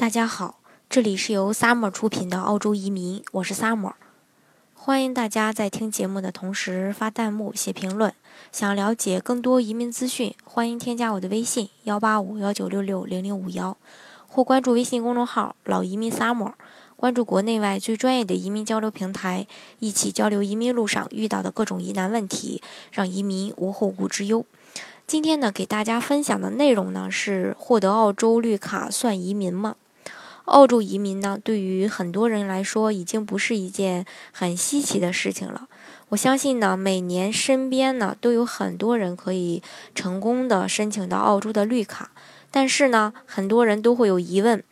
大家好，这里是由 Summer 出品的澳洲移民，我是 Summer。欢迎大家在听节目的同时发弹幕、写评论。想了解更多移民资讯，欢迎添加我的微信幺八五幺九六六零零五幺，或关注微信公众号“老移民 Summer”，关注国内外最专业的移民交流平台，一起交流移民路上遇到的各种疑难问题，让移民无后顾之忧。今天呢，给大家分享的内容呢是：获得澳洲绿卡算移民吗？澳洲移民呢，对于很多人来说，已经不是一件很稀奇的事情了。我相信呢，每年身边呢都有很多人可以成功的申请到澳洲的绿卡。但是呢，很多人都会有疑问：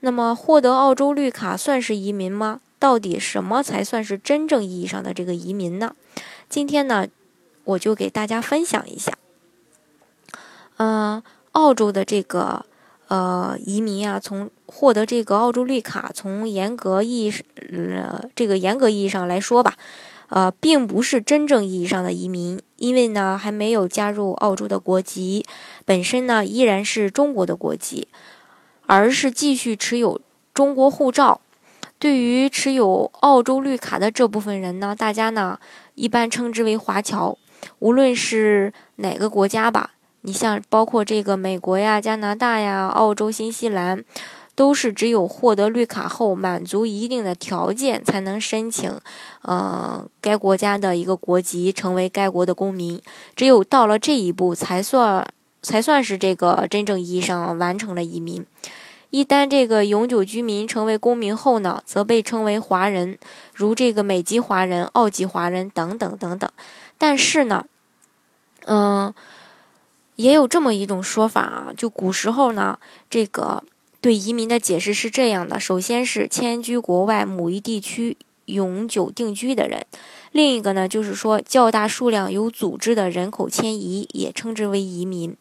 那么获得澳洲绿卡算是移民吗？到底什么才算是真正意义上的这个移民呢？今天呢，我就给大家分享一下。嗯，澳洲的这个。呃，移民啊，从获得这个澳洲绿卡，从严格意义呃这个严格意义上来说吧，呃，并不是真正意义上的移民，因为呢还没有加入澳洲的国籍，本身呢依然是中国的国籍，而是继续持有中国护照。对于持有澳洲绿卡的这部分人呢，大家呢一般称之为华侨，无论是哪个国家吧。你像包括这个美国呀、加拿大呀、澳洲、新西兰，都是只有获得绿卡后，满足一定的条件，才能申请，呃，该国家的一个国籍，成为该国的公民。只有到了这一步，才算才算是这个真正意义上完成了移民。一旦这个永久居民成为公民后呢，则被称为华人，如这个美籍华人、澳籍华人等等等等。但是呢，嗯。也有这么一种说法啊，就古时候呢，这个对移民的解释是这样的：首先是迁居国外某一地区永久定居的人；另一个呢，就是说较大数量有组织的人口迁移，也称之为移民。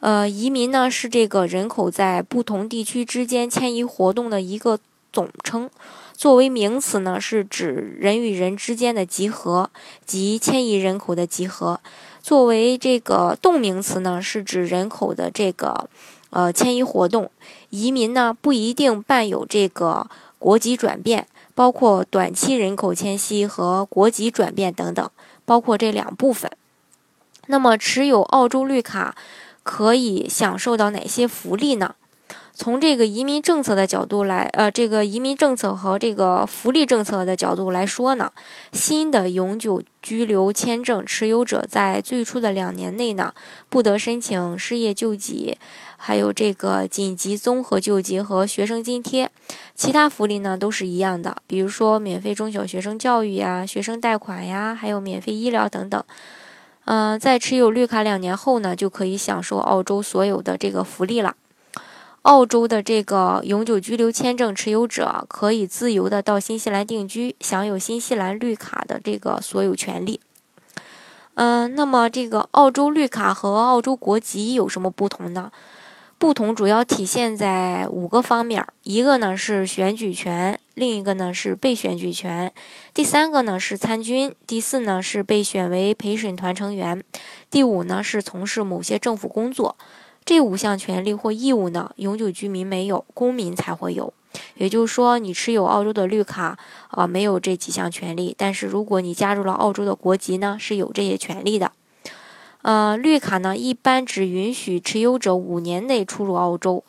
呃，移民呢是这个人口在不同地区之间迁移活动的一个总称。作为名词呢，是指人与人之间的集合及迁移人口的集合。作为这个动名词呢，是指人口的这个呃迁移活动。移民呢不一定伴有这个国籍转变，包括短期人口迁徙和国籍转变等等，包括这两部分。那么持有澳洲绿卡可以享受到哪些福利呢？从这个移民政策的角度来，呃，这个移民政策和这个福利政策的角度来说呢，新的永久居留签证持有者在最初的两年内呢，不得申请失业救济，还有这个紧急综合救济和学生津贴，其他福利呢都是一样的，比如说免费中小学生教育呀、学生贷款呀，还有免费医疗等等。嗯，在持有绿卡两年后呢，就可以享受澳洲所有的这个福利了。澳洲的这个永久居留签证持有者可以自由的到新西兰定居，享有新西兰绿卡的这个所有权利。嗯，那么这个澳洲绿卡和澳洲国籍有什么不同呢？不同主要体现在五个方面，一个呢是选举权，另一个呢是被选举权，第三个呢是参军，第四呢是被选为陪审团成员，第五呢是从事某些政府工作。这五项权利或义务呢，永久居民没有，公民才会有。也就是说，你持有澳洲的绿卡，啊，没有这几项权利。但是，如果你加入了澳洲的国籍呢，是有这些权利的。呃，绿卡呢，一般只允许持有者五年内出入澳洲，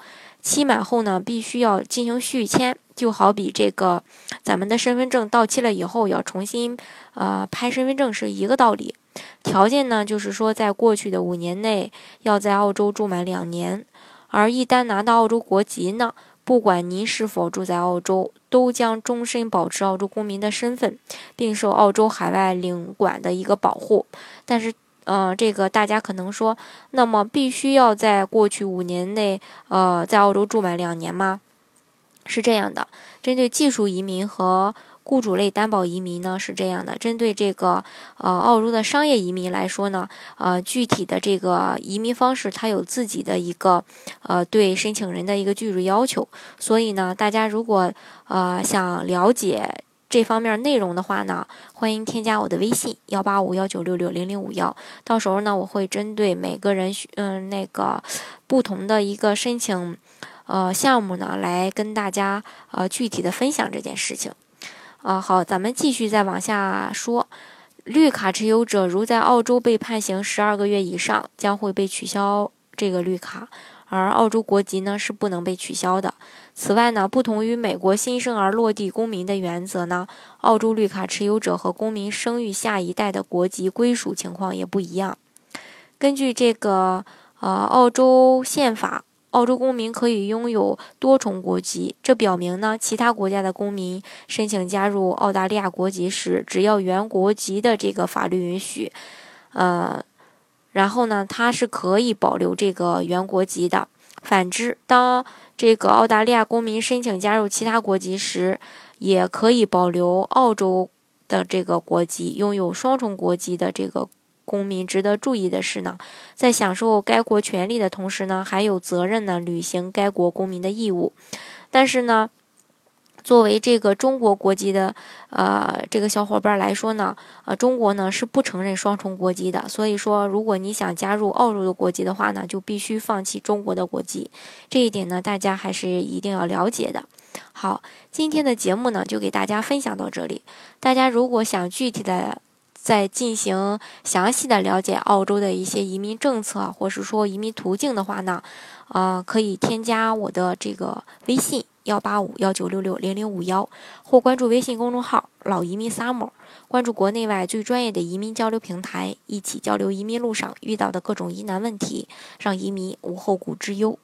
期满后呢，必须要进行续签。就好比这个，咱们的身份证到期了以后，要重新呃拍身份证是一个道理。条件呢，就是说，在过去的五年内要在澳洲住满两年，而一旦拿到澳洲国籍呢，不管您是否住在澳洲，都将终身保持澳洲公民的身份，并受澳洲海外领馆的一个保护。但是，呃，这个大家可能说，那么必须要在过去五年内，呃，在澳洲住满两年吗？是这样的，针对技术移民和。雇主类担保移民呢是这样的，针对这个呃澳洲的商业移民来说呢，呃具体的这个移民方式它有自己的一个呃对申请人的一个居住要求，所以呢，大家如果呃想了解这方面内容的话呢，欢迎添加我的微信幺八五幺九六六零零五幺，到时候呢我会针对每个人嗯那个不同的一个申请。呃项目呢，来跟大家呃具体的分享这件事情。啊，好，咱们继续再往下说。绿卡持有者如在澳洲被判刑十二个月以上，将会被取消这个绿卡，而澳洲国籍呢是不能被取消的。此外呢，不同于美国新生儿落地公民的原则呢，澳洲绿卡持有者和公民生育下一代的国籍归属情况也不一样。根据这个呃澳洲宪法。澳洲公民可以拥有多重国籍，这表明呢，其他国家的公民申请加入澳大利亚国籍时，只要原国籍的这个法律允许，呃，然后呢，他是可以保留这个原国籍的。反之，当这个澳大利亚公民申请加入其他国籍时，也可以保留澳洲的这个国籍，拥有双重国籍的这个。公民值得注意的是呢，在享受该国权利的同时呢，还有责任呢履行该国公民的义务。但是呢，作为这个中国国籍的呃这个小伙伴来说呢，呃中国呢是不承认双重国籍的。所以说，如果你想加入澳洲的国籍的话呢，就必须放弃中国的国籍。这一点呢，大家还是一定要了解的。好，今天的节目呢就给大家分享到这里。大家如果想具体的。在进行详细的了解澳洲的一些移民政策，或是说移民途径的话呢，呃，可以添加我的这个微信幺八五幺九六六零零五幺，或关注微信公众号“老移民 summer”，关注国内外最专业的移民交流平台，一起交流移民路上遇到的各种疑难问题，让移民无后顾之忧。